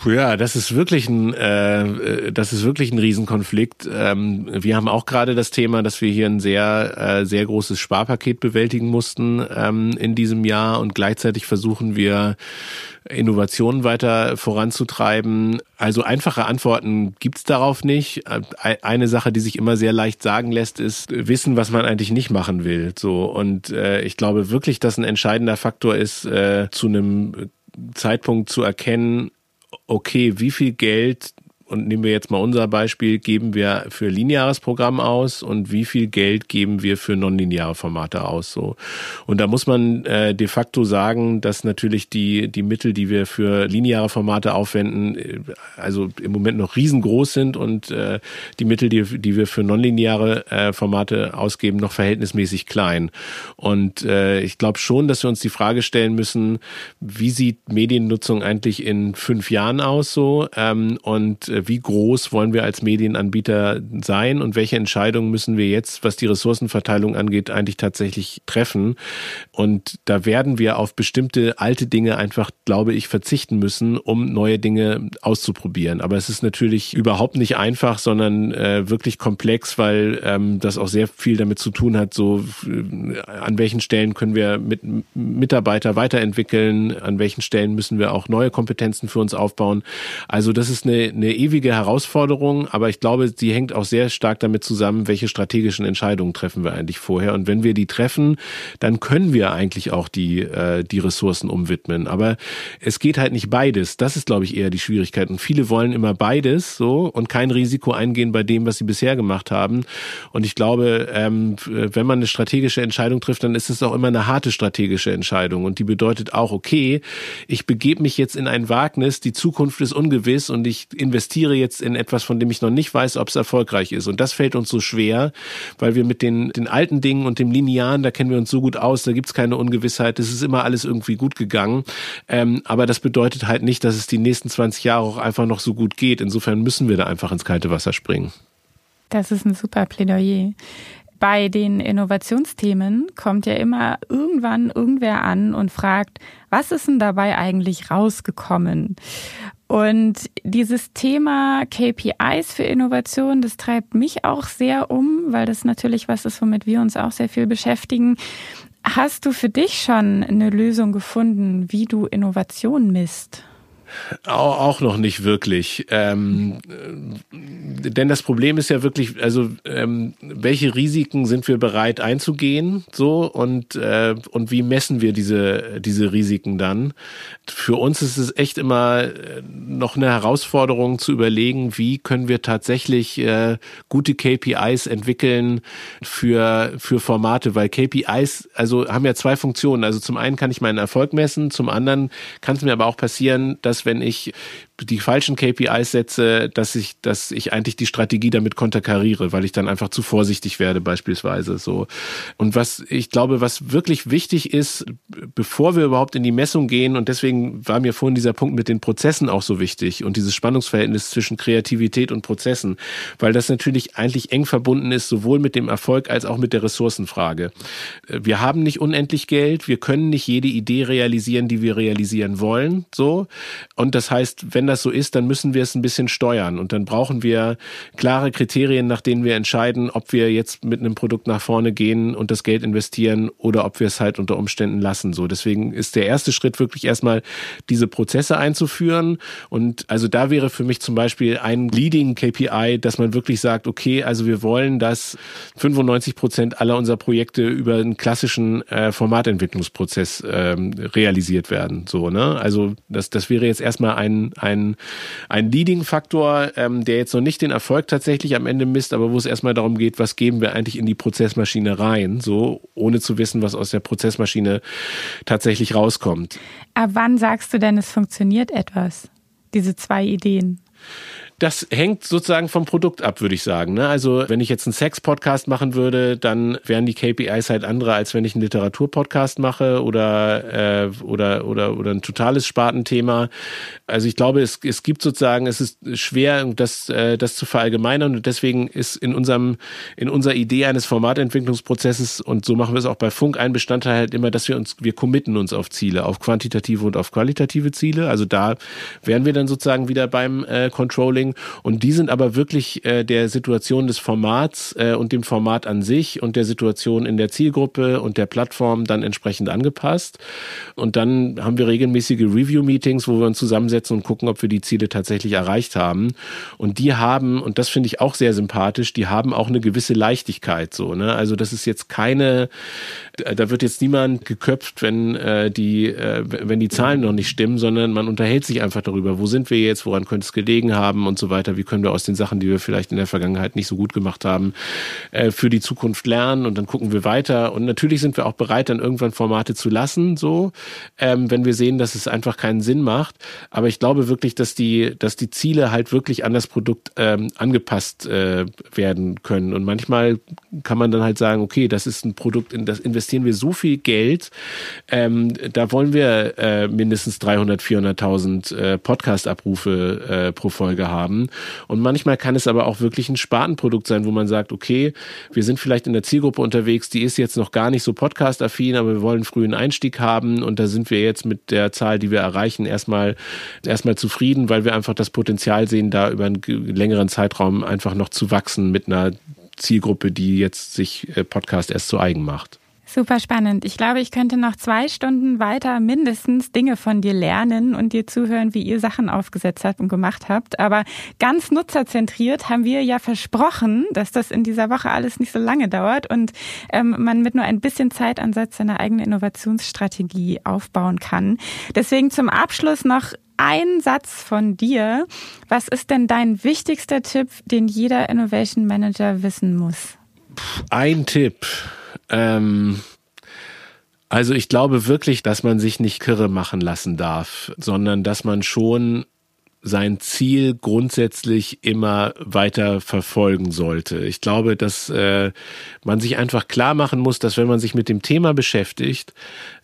Ja, das ist wirklich ein, äh, das ist wirklich ein Riesenkonflikt. Ähm, wir haben auch gerade das Thema, dass wir hier ein sehr, äh, sehr großes Sparpaket bewältigen mussten ähm, in diesem Jahr und gleichzeitig versuchen wir Innovationen weiter voranzutreiben. Also einfache Antworten gibt's darauf nicht. Eine Sache, die sich immer sehr leicht sagen lässt, ist wissen, was man eigentlich nicht machen will. So und äh, ich glaube wirklich, dass ein entscheidender Faktor ist, äh, zu einem Zeitpunkt zu erkennen, okay, wie viel Geld und nehmen wir jetzt mal unser Beispiel, geben wir für lineares Programm aus und wie viel Geld geben wir für nonlineare Formate aus so. Und da muss man äh, de facto sagen, dass natürlich die, die Mittel, die wir für lineare Formate aufwenden, äh, also im Moment noch riesengroß sind und äh, die Mittel, die, die wir für nonlineare äh, Formate ausgeben, noch verhältnismäßig klein. Und äh, ich glaube schon, dass wir uns die Frage stellen müssen, wie sieht Mediennutzung eigentlich in fünf Jahren aus so ähm, und wie groß wollen wir als Medienanbieter sein und welche Entscheidungen müssen wir jetzt, was die Ressourcenverteilung angeht, eigentlich tatsächlich treffen. Und da werden wir auf bestimmte alte Dinge einfach, glaube ich, verzichten müssen, um neue Dinge auszuprobieren. Aber es ist natürlich überhaupt nicht einfach, sondern äh, wirklich komplex, weil ähm, das auch sehr viel damit zu tun hat, so äh, an welchen Stellen können wir mit Mitarbeiter weiterentwickeln, an welchen Stellen müssen wir auch neue Kompetenzen für uns aufbauen. Also das ist eine, eine ewige Herausforderung, aber ich glaube, sie hängt auch sehr stark damit zusammen, welche strategischen Entscheidungen treffen wir eigentlich vorher. Und wenn wir die treffen, dann können wir eigentlich auch die, äh, die Ressourcen umwidmen. Aber es geht halt nicht beides. Das ist, glaube ich, eher die Schwierigkeit. Und viele wollen immer beides so und kein Risiko eingehen bei dem, was sie bisher gemacht haben. Und ich glaube, ähm, wenn man eine strategische Entscheidung trifft, dann ist es auch immer eine harte strategische Entscheidung. Und die bedeutet auch, okay, ich begebe mich jetzt in ein Wagnis, die Zukunft ist ungewiss und ich investiere jetzt in etwas, von dem ich noch nicht weiß, ob es erfolgreich ist. Und das fällt uns so schwer, weil wir mit den, den alten Dingen und dem Linearen, da kennen wir uns so gut aus, da gibt's keine Ungewissheit, es ist immer alles irgendwie gut gegangen. Ähm, aber das bedeutet halt nicht, dass es die nächsten 20 Jahre auch einfach noch so gut geht. Insofern müssen wir da einfach ins kalte Wasser springen. Das ist ein super Plädoyer bei den Innovationsthemen kommt ja immer irgendwann irgendwer an und fragt, was ist denn dabei eigentlich rausgekommen? Und dieses Thema KPIs für Innovation, das treibt mich auch sehr um, weil das natürlich was ist, womit wir uns auch sehr viel beschäftigen. Hast du für dich schon eine Lösung gefunden, wie du Innovation misst? Auch noch nicht wirklich. Ähm, denn das Problem ist ja wirklich, also ähm, welche Risiken sind wir bereit einzugehen, so und äh, und wie messen wir diese diese Risiken dann? Für uns ist es echt immer äh, noch eine Herausforderung zu überlegen, wie können wir tatsächlich äh, gute KPIs entwickeln für für Formate, weil KPIs also haben ja zwei Funktionen. Also zum einen kann ich meinen Erfolg messen, zum anderen kann es mir aber auch passieren, dass wenn ich die falschen KPIs setze, dass ich, dass ich eigentlich die Strategie damit konterkariere, weil ich dann einfach zu vorsichtig werde beispielsweise so. Und was ich glaube, was wirklich wichtig ist, bevor wir überhaupt in die Messung gehen und deswegen war mir vorhin dieser Punkt mit den Prozessen auch so wichtig und dieses Spannungsverhältnis zwischen Kreativität und Prozessen, weil das natürlich eigentlich eng verbunden ist, sowohl mit dem Erfolg als auch mit der Ressourcenfrage. Wir haben nicht unendlich Geld, wir können nicht jede Idee realisieren, die wir realisieren wollen, so. Und das heißt, wenn das so ist, dann müssen wir es ein bisschen steuern und dann brauchen wir klare Kriterien, nach denen wir entscheiden, ob wir jetzt mit einem Produkt nach vorne gehen und das Geld investieren oder ob wir es halt unter Umständen lassen. So, deswegen ist der erste Schritt wirklich erstmal diese Prozesse einzuführen und also da wäre für mich zum Beispiel ein Leading KPI, dass man wirklich sagt, okay, also wir wollen, dass 95 Prozent aller unserer Projekte über einen klassischen äh, Formatentwicklungsprozess ähm, realisiert werden. So, ne? Also das, das wäre jetzt erstmal ein, ein, ein Leading-Faktor, ähm, der jetzt noch nicht den Erfolg tatsächlich am Ende misst, aber wo es erstmal darum geht, was geben wir eigentlich in die Prozessmaschine rein, so ohne zu wissen, was aus der Prozessmaschine tatsächlich rauskommt. Ab wann sagst du denn, es funktioniert etwas? Diese zwei Ideen. Das hängt sozusagen vom Produkt ab, würde ich sagen. Ne? Also wenn ich jetzt einen Sex-Podcast machen würde, dann wären die KPIs halt andere, als wenn ich einen Literatur-Podcast mache oder, äh, oder, oder, oder ein totales Spartenthema. Also ich glaube, es, es gibt sozusagen, es ist schwer, das, äh, das zu verallgemeinern und deswegen ist in unserem, in unserer Idee eines Formatentwicklungsprozesses und so machen wir es auch bei Funk ein Bestandteil halt immer, dass wir uns, wir committen uns auf Ziele, auf quantitative und auf qualitative Ziele. Also da wären wir dann sozusagen wieder beim äh, Controlling Marketing. Und die sind aber wirklich äh, der Situation des Formats äh, und dem Format an sich und der Situation in der Zielgruppe und der Plattform dann entsprechend angepasst. Und dann haben wir regelmäßige Review-Meetings, wo wir uns zusammensetzen und gucken, ob wir die Ziele tatsächlich erreicht haben. Und die haben, und das finde ich auch sehr sympathisch, die haben auch eine gewisse Leichtigkeit so. Ne? Also das ist jetzt keine, da wird jetzt niemand geköpft, wenn äh, die, äh, wenn die Zahlen noch nicht stimmen, sondern man unterhält sich einfach darüber, wo sind wir jetzt, woran könnte es gelegen haben und und so weiter. Wie können wir aus den Sachen, die wir vielleicht in der Vergangenheit nicht so gut gemacht haben, äh, für die Zukunft lernen und dann gucken wir weiter. Und natürlich sind wir auch bereit, dann irgendwann Formate zu lassen, so, ähm, wenn wir sehen, dass es einfach keinen Sinn macht. Aber ich glaube wirklich, dass die, dass die Ziele halt wirklich an das Produkt ähm, angepasst äh, werden können. Und manchmal kann man dann halt sagen, okay, das ist ein Produkt, in das investieren wir so viel Geld, ähm, da wollen wir äh, mindestens 300, 400.000 äh, Podcast-Abrufe äh, pro Folge haben haben. Und manchmal kann es aber auch wirklich ein Spartenprodukt sein, wo man sagt, okay, wir sind vielleicht in der Zielgruppe unterwegs, die ist jetzt noch gar nicht so podcast-affin, aber wir wollen früh einen Einstieg haben und da sind wir jetzt mit der Zahl, die wir erreichen, erstmal, erstmal zufrieden, weil wir einfach das Potenzial sehen, da über einen längeren Zeitraum einfach noch zu wachsen mit einer Zielgruppe, die jetzt sich äh, Podcast erst zu eigen macht. Super spannend. Ich glaube, ich könnte noch zwei Stunden weiter mindestens Dinge von dir lernen und dir zuhören, wie ihr Sachen aufgesetzt habt und gemacht habt. Aber ganz nutzerzentriert haben wir ja versprochen, dass das in dieser Woche alles nicht so lange dauert und ähm, man mit nur ein bisschen Zeitansatz seine eigene Innovationsstrategie aufbauen kann. Deswegen zum Abschluss noch ein Satz von dir. Was ist denn dein wichtigster Tipp, den jeder Innovation Manager wissen muss? Ein Tipp. Ähm, also ich glaube wirklich, dass man sich nicht kirre machen lassen darf, sondern dass man schon sein Ziel grundsätzlich immer weiter verfolgen sollte. Ich glaube, dass äh, man sich einfach klar machen muss, dass wenn man sich mit dem Thema beschäftigt,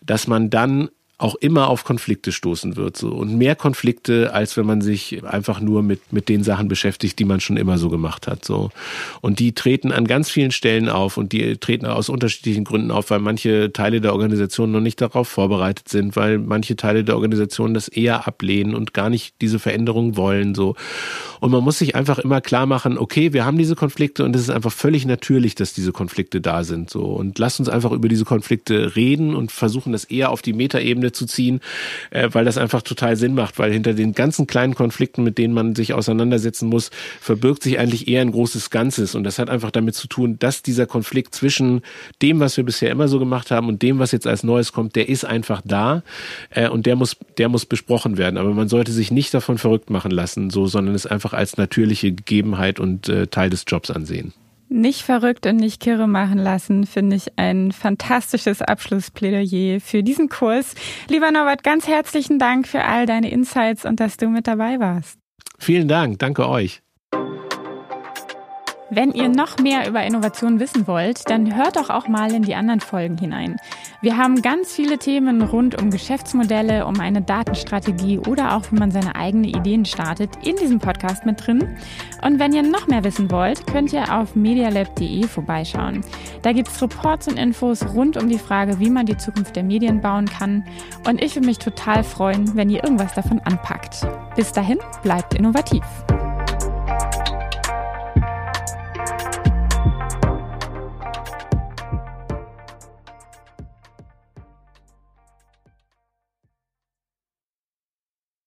dass man dann auch immer auf Konflikte stoßen wird. So. Und mehr Konflikte, als wenn man sich einfach nur mit, mit den Sachen beschäftigt, die man schon immer so gemacht hat. So. Und die treten an ganz vielen Stellen auf und die treten aus unterschiedlichen Gründen auf, weil manche Teile der Organisation noch nicht darauf vorbereitet sind, weil manche Teile der Organisation das eher ablehnen und gar nicht diese Veränderung wollen. So. Und man muss sich einfach immer klar machen, okay, wir haben diese Konflikte und es ist einfach völlig natürlich, dass diese Konflikte da sind. So. Und lasst uns einfach über diese Konflikte reden und versuchen das eher auf die Metaebene zu ziehen, äh, weil das einfach total Sinn macht, weil hinter den ganzen kleinen Konflikten, mit denen man sich auseinandersetzen muss, verbirgt sich eigentlich eher ein großes Ganzes. Und das hat einfach damit zu tun, dass dieser Konflikt zwischen dem, was wir bisher immer so gemacht haben und dem, was jetzt als Neues kommt, der ist einfach da äh, und der muss, der muss besprochen werden. Aber man sollte sich nicht davon verrückt machen lassen, so, sondern es einfach als natürliche Gegebenheit und äh, Teil des Jobs ansehen. Nicht verrückt und nicht kirre machen lassen, finde ich ein fantastisches Abschlussplädoyer für diesen Kurs. Lieber Norbert, ganz herzlichen Dank für all deine Insights und dass du mit dabei warst. Vielen Dank, danke euch. Wenn ihr noch mehr über Innovation wissen wollt, dann hört doch auch mal in die anderen Folgen hinein. Wir haben ganz viele Themen rund um Geschäftsmodelle, um eine Datenstrategie oder auch wie man seine eigenen Ideen startet in diesem Podcast mit drin. Und wenn ihr noch mehr wissen wollt, könnt ihr auf medialab.de vorbeischauen. Da gibt's Reports und Infos rund um die Frage, wie man die Zukunft der Medien bauen kann. Und ich würde mich total freuen, wenn ihr irgendwas davon anpackt. Bis dahin, bleibt innovativ.